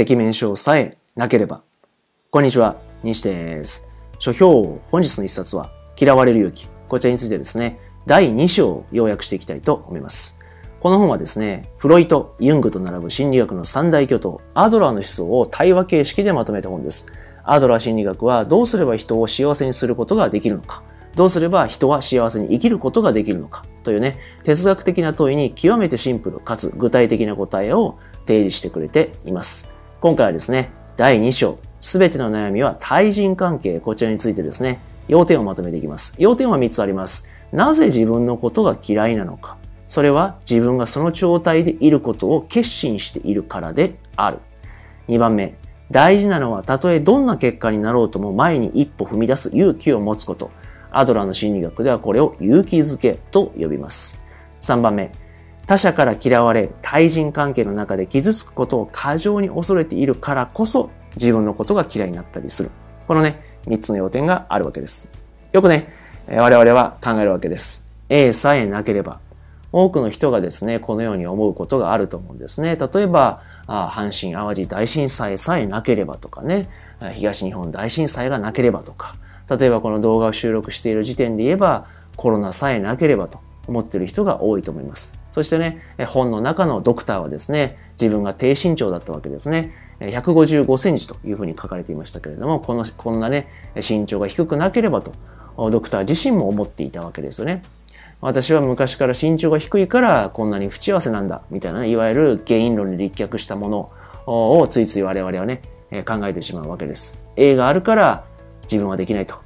赤面症さえなければ。こんにちは、西です。書評、本日の一冊は、嫌われる勇気。こちらについてですね、第2章を要約していきたいと思います。この本はですね、フロイト、ユングと並ぶ心理学の三大巨頭、アドラーの思想を対話形式でまとめた本です。アドラー心理学はどうすれば人を幸せにすることができるのか、どうすれば人は幸せに生きることができるのかというね、哲学的な問いに極めてシンプルかつ具体的な答えを提示してくれています。今回はですね、第2章、すべての悩みは対人関係、こちらについてですね、要点をまとめていきます。要点は3つあります。なぜ自分のことが嫌いなのか。それは自分がその状態でいることを決心しているからである。2番目、大事なのはたとえどんな結果になろうとも前に一歩踏み出す勇気を持つこと。アドラーの心理学ではこれを勇気づけと呼びます。3番目、他者から嫌われ、対人関係の中で傷つくことを過剰に恐れているからこそ、自分のことが嫌いになったりする。このね、3つの要点があるわけです。よくね、我々は考えるわけです。A さえなければ。多くの人がですね、このように思うことがあると思うんですね。例えば、阪神淡路大震災さえなければとかね、東日本大震災がなければとか、例えばこの動画を収録している時点で言えば、コロナさえなければと思ってる人が多いと思います。そしてね、本の中のドクターはですね、自分が低身長だったわけですね。155センチというふうに書かれていましたけれども、この、こんなね、身長が低くなければと、ドクター自身も思っていたわけですよね。私は昔から身長が低いからこんなに不幸せなんだ、みたいなね、いわゆる原因論に立脚したものをついつい我々はね、考えてしまうわけです。A があるから自分はできないと。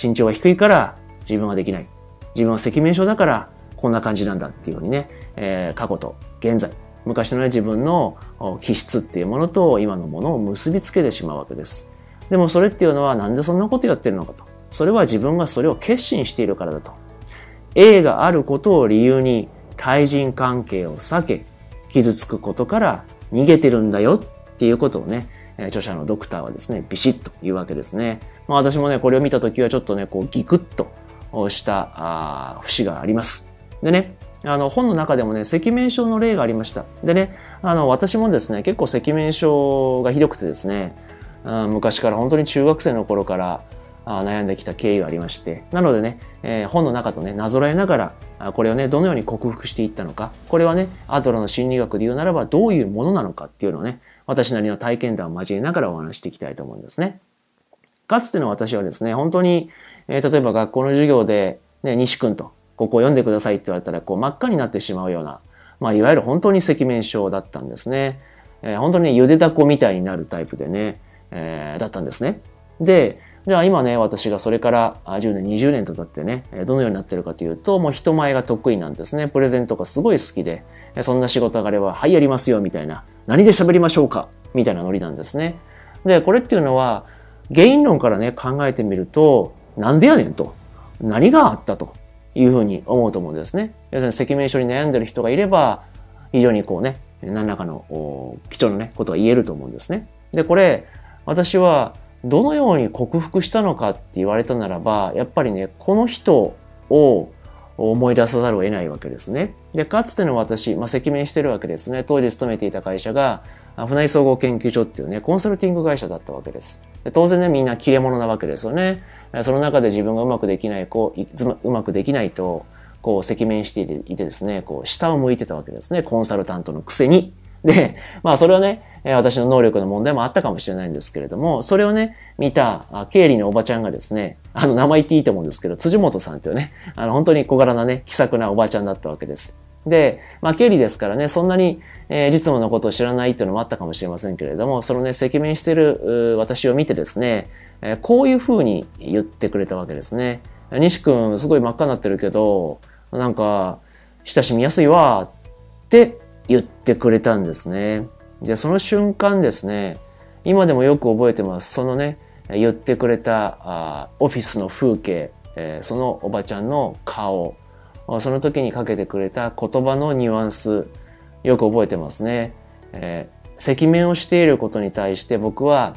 身長が低いから自分はできない。自分は赤面症だからこんな感じなんだっていうふうにね、えー、過去と現在、昔のね、自分の気質っていうものと今のものを結びつけてしまうわけです。でもそれっていうのはなんでそんなことやってるのかと。それは自分がそれを決心しているからだと。A があることを理由に対人関係を避け、傷つくことから逃げてるんだよっていうことをね、著者のドクターはですね、ビシッと言うわけですね。まあ私もね、これを見たときはちょっとね、こうギクッとしたあ節があります。でね、あの本の中でもね、赤面症の例がありました。でね、あの私もですね、結構赤面症がひどくてですね、うん昔から本当に中学生の頃から悩んできた経緯がありまして、なのでね、えー、本の中とね、なぞらえながら、これをね、どのように克服していったのか、これはね、アドラの心理学で言うならばどういうものなのかっていうのをね、私なりの体験談を交えながらお話していきたいと思うんですね。かつての私はですね、本当に、えー、例えば学校の授業で、ね、西君と、ここを読んでくださいって言われたら、こう真っ赤になってしまうような、まあ、いわゆる本当に赤面症だったんですね。えー、本当にね、ゆでだこみたいになるタイプでね、えー、だったんですね。で、じゃあ今ね、私がそれから10年、20年と経ってね、どのようになってるかというと、もう人前が得意なんですね。プレゼントがすごい好きで、そんな仕事があれば、はい、やりますよ、みたいな。何で喋りましょうか？みたいなノリなんですね。で、これっていうのは、原因論からね、考えてみると、なんでやねんと。何があったというふうに思うと思うんですね。要するに赤面症に悩んでる人がいれば、非常にこうね、何らかの貴重なね、ことが言えると思うんですね。で、これ、私は、どのように克服したのかって言われたならば、やっぱりね、この人を思い出さざるを得ないわけですね。で、かつての私、まあ、赤面してるわけですね。当時勤めていた会社が、船井総合研究所っていうね、コンサルティング会社だったわけです。で当然ね、みんな切れ者なわけですよね。その中で自分がうまくできない、こう、うまくできないと、こう、赤面していてですね、こう、下を向いてたわけですね。コンサルタントのくせに。で、まあそれはね、私の能力の問題もあったかもしれないんですけれども、それをね、見た経理のおばちゃんがですね、あの名前言っていいと思うんですけど、辻本さんっていうね、あの本当に小柄なね、気さくなおばちゃんだったわけです。で、まあ経理ですからね、そんなに、えー、実務のことを知らないっていうのもあったかもしれませんけれども、そのね、赤面してる私を見てですね、えー、こういうふうに言ってくれたわけですね。西君すごい真っ赤になってるけど、なんか、親しみやすいわって言ってくれたんですね。で、その瞬間ですね、今でもよく覚えてます。そのね、言ってくれたあオフィスの風景、えー、そのおばちゃんの顔、その時にかけてくれた言葉のニュアンス、よく覚えてますね。えー、赤面をしていることに対して僕は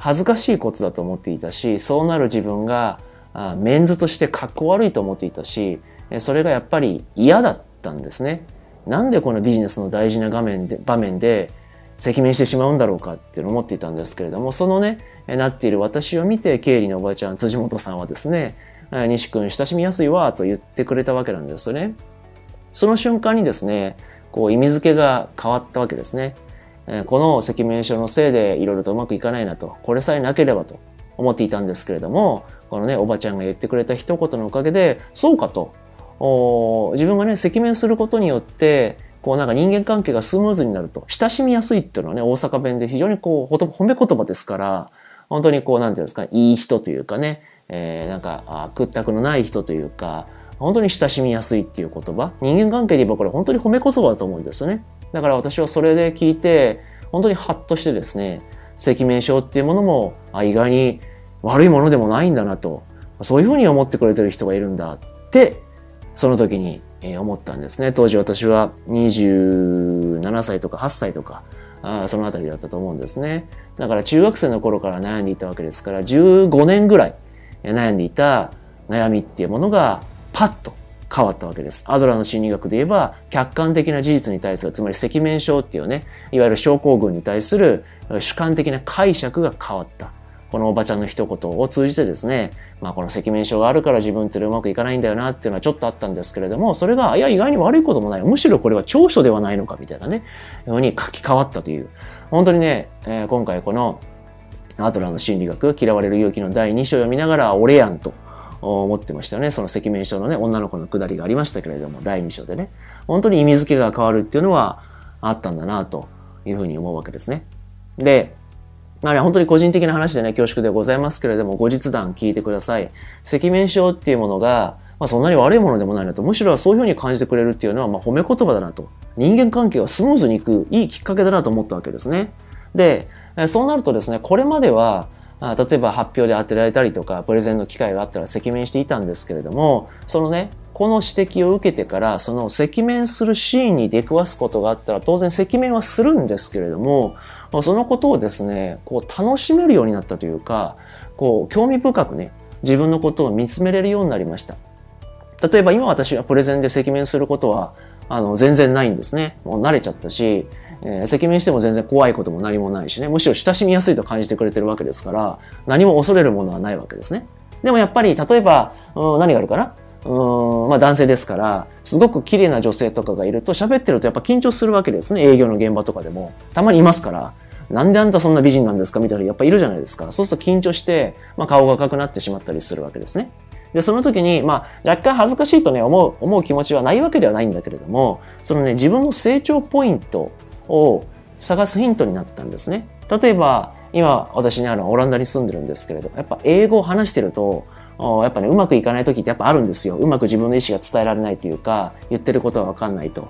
恥ずかしいことだと思っていたし、そうなる自分があメンズとして格好悪いと思っていたし、それがやっぱり嫌だったんですね。なんでこのビジネスの大事な画面で場面で赤面してしまうんだろうかって思っていたんですけれども、そのね、なっている私を見て、経理のおばあちゃん、辻本さんはですね、西君親しみやすいわ、と言ってくれたわけなんですよね。その瞬間にですね、こう意味付けが変わったわけですね。この赤面症のせいでいろいろとうまくいかないなと、これさえなければと思っていたんですけれども、このね、おばちゃんが言ってくれた一言のおかげで、そうかと、自分がね、赤面することによって、こうなんか人間関係がスムーズになると、親しみやすいっていうのはね、大阪弁で非常にこう、褒め言葉ですから、本当にこう、なんていうんですか、いい人というかね、えー、なんか、屈託のない人というか、本当に親しみやすいっていう言葉。人間関係で言えばこれ本当に褒め言葉だと思うんですよね。だから私はそれで聞いて、本当にハッとしてですね、赤面症っていうものも、あ、意外に悪いものでもないんだなと、そういうふうに思ってくれてる人がいるんだって、その時に思ったんですね。当時私は27歳とか8歳とか、あそのあたりだったと思うんですね。だから中学生の頃から悩んでいたわけですから、15年ぐらい悩んでいた悩みっていうものがパッと変わったわけです。アドラーの心理学で言えば、客観的な事実に対する、つまり赤面症っていうね、いわゆる症候群に対する主観的な解釈が変わった。このおばちゃんの一言を通じてですね、まあこの赤面症があるから自分ってうまくいかないんだよなっていうのはちょっとあったんですけれども、それが、いや、意外に悪いこともない。むしろこれは長所ではないのかみたいなね、ように書き換わったという。本当にね、えー、今回このアトラの心理学、嫌われる勇気の第2章を読みながら、俺やんと。思ってましたよね。その赤面症のね、女の子のくだりがありましたけれども、第2章でね。本当に意味付けが変わるっていうのはあったんだな、というふうに思うわけですね。で、まあね、本当に個人的な話でね、恐縮でございますけれども、後日談聞いてください。赤面症っていうものが、まあそんなに悪いものでもないなと、むしろそういうふうに感じてくれるっていうのは、まあ褒め言葉だなと。人間関係がスムーズにいく、いいきっかけだなと思ったわけですね。で、そうなるとですね、これまでは、あ例えば発表で当てられたりとか、プレゼンの機会があったら赤面していたんですけれども、そのね、この指摘を受けてから、その赤面するシーンに出くわすことがあったら、当然赤面はするんですけれども、そのことをですね、こう楽しめるようになったというか、こう興味深くね、自分のことを見つめれるようになりました。例えば今私はプレゼンで赤面することは、あの、全然ないんですね。もう慣れちゃったし、えー、赤面しても全然怖いことも何もないしね、むしろ親しみやすいと感じてくれてるわけですから、何も恐れるものはないわけですね。でもやっぱり、例えば、うん、何があるかな？うんまあ男性ですから、すごく綺麗な女性とかがいると喋ってるとやっぱ緊張するわけですね。営業の現場とかでも。たまにいますから。なんであんたそんな美人なんですかみたいなやっぱいるじゃないですか。そうすると緊張して、まあ顔が赤くなってしまったりするわけですね。で、その時に、まあ、若干恥ずかしいとね、思う、思う気持ちはないわけではないんだけれども、そのね、自分の成長ポイントを探すヒントになったんですね。例えば、今、私ね、あの、オランダに住んでるんですけれど、やっぱ英語を話してると、やっぱね、うまくいかない時ってやっぱあるんですよ。うまく自分の意思が伝えられないというか、言ってることはわかんないと。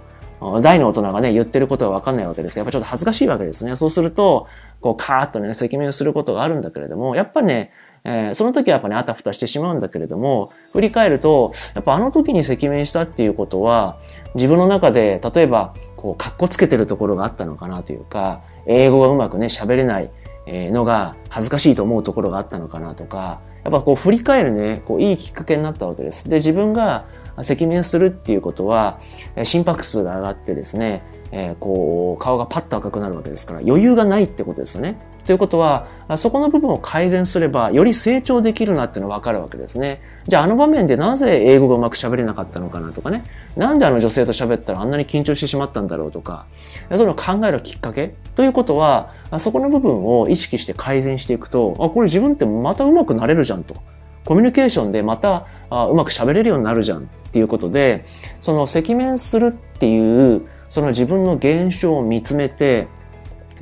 大の大人がね、言ってることはわかんないわけですが、やっぱちょっと恥ずかしいわけですね。そうすると、こう、カーッとね、赤面することがあるんだけれども、やっぱね、えー、その時はやっぱね、あたふたしてしまうんだけれども、振り返ると、やっぱあの時に赤面したっていうことは、自分の中で、例えば、こう、かっこつけてるところがあったのかなというか、英語がうまくね、喋れないのが恥ずかしいと思うところがあったのかなとか、やっぱこう振り返るね、こういいきっかけになったわけです。で、自分が赤面するっていうことは、心拍数が上がってですね、えー、こう、顔がパッと赤くなるわけですから、余裕がないってことですよね。ということは、そこの部分を改善すれば、より成長できるなっていうのがわかるわけですね。じゃああの場面でなぜ英語がうまく喋れなかったのかなとかね。なんであの女性と喋ったらあんなに緊張してしまったんだろうとか。そういうのを考えるきっかけということは、そこの部分を意識して改善していくと、あ、これ自分ってまたうまくなれるじゃんと。コミュニケーションでまたあうまく喋れるようになるじゃんっていうことで、その赤面するっていう、その自分の現象を見つめて、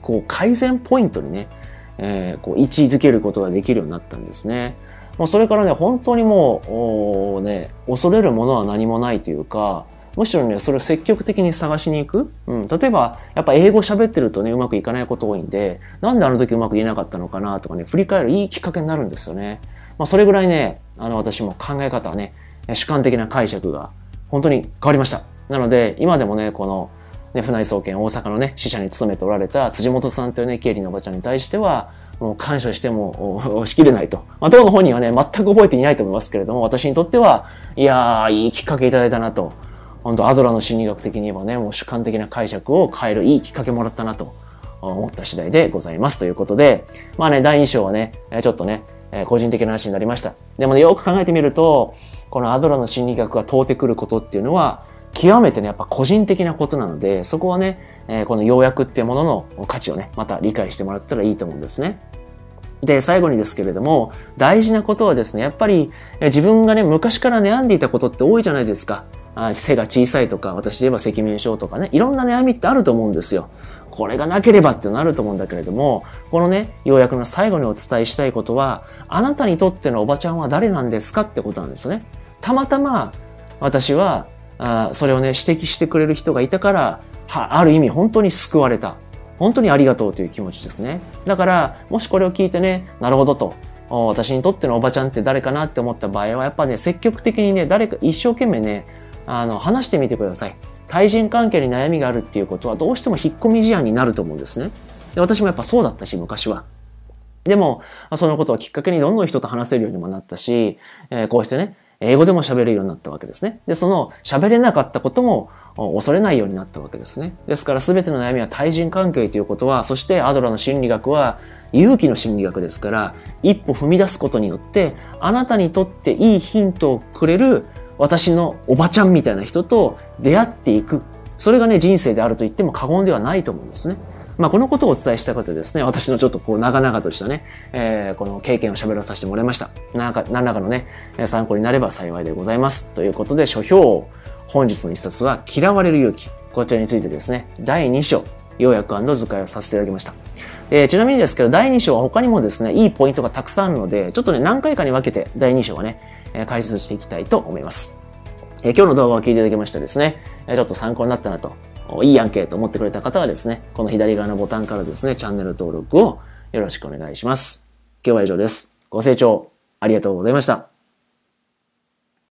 こう改善ポイントにね、えー、こう位置づけることができるようになったんですね。もうそれからね、本当にもう、ね、恐れるものは何もないというか、むしろね、それを積極的に探しに行く。うん。例えば、やっぱ英語喋ってるとね、うまくいかないこと多いんで、なんであの時うまく言えなかったのかなとかね、振り返るいいきっかけになるんですよね。まあ、それぐらいね、あの、私も考え方はね、主観的な解釈が本当に変わりました。なので、今でもね、この、ね、船井総研大阪のね、支社に勤めておられた辻本さんというね、経理のおばちゃんに対しては、もう感謝しても しきれないと。まあ、当の本人はね、全く覚えていないと思いますけれども、私にとっては、いやー、いいきっかけいただいたなと。本当アドラーの心理学的に言えばね、もう主観的な解釈を変えるいいきっかけもらったなと思った次第でございますということで、まあね、第2章はね、ちょっとね、個人的な話になりました。でもね、よく考えてみると、このアドラーの心理学が問うてくることっていうのは、極めてね、やっぱ個人的なことなので、そこはね、えこの要約っていうものの価値をね、また理解してもらったらいいと思うんですね。で、最後にですけれども、大事なことはですね、やっぱり自分がね、昔から悩んでいたことって多いじゃないですか。あ背が小さいとか、私で言えば赤面症とかね、いろんな悩みってあると思うんですよ。これがなければってなると思うんだけれども、このね、要約の最後にお伝えしたいことは、あなたにとってのおばちゃんは誰なんですかってことなんですね。たまたま、私は、あそれをね、指摘してくれる人がいたから、は、ある意味本当に救われた。本当にありがとうという気持ちですね。だから、もしこれを聞いてね、なるほどと、私にとってのおばちゃんって誰かなって思った場合は、やっぱね、積極的にね、誰か一生懸命ね、あの、話してみてください。対人関係に悩みがあるっていうことはどうしても引っ込み思案になると思うんですね。で私もやっぱそうだったし、昔は。でも、そのことをきっかけにどんどん人と話せるようにもなったし、えー、こうしてね、英語でも喋れるようになったわけですね。で、その喋れなかったことも恐れないようになったわけですね。ですから全ての悩みは対人関係ということは、そしてアドラの心理学は勇気の心理学ですから、一歩踏み出すことによって、あなたにとっていいヒントをくれる私のおばちゃんみたいな人と出会っていく。それがね、人生であると言っても過言ではないと思うんですね。まあ、このことをお伝えしたことでですね、私のちょっとこう、長々としたね、えー、この経験を喋らさせてもらいました。なんか、何らかのね、参考になれば幸いでございます。ということで、書評、本日の一冊は、嫌われる勇気。こちらについてですね、第2章、要約図解をさせていただきました。えー、ちなみにですけど、第2章は他にもですね、いいポイントがたくさんあるので、ちょっとね、何回かに分けて第2章はね、え解説していきたいと思います。え今日の動画を聞いていただきましてですね、えちょっと参考になったなと、いいやんけと思ってくれた方はですね、この左側のボタンからですね、チャンネル登録をよろしくお願いします。今日は以上です。ご清聴ありがとうございました。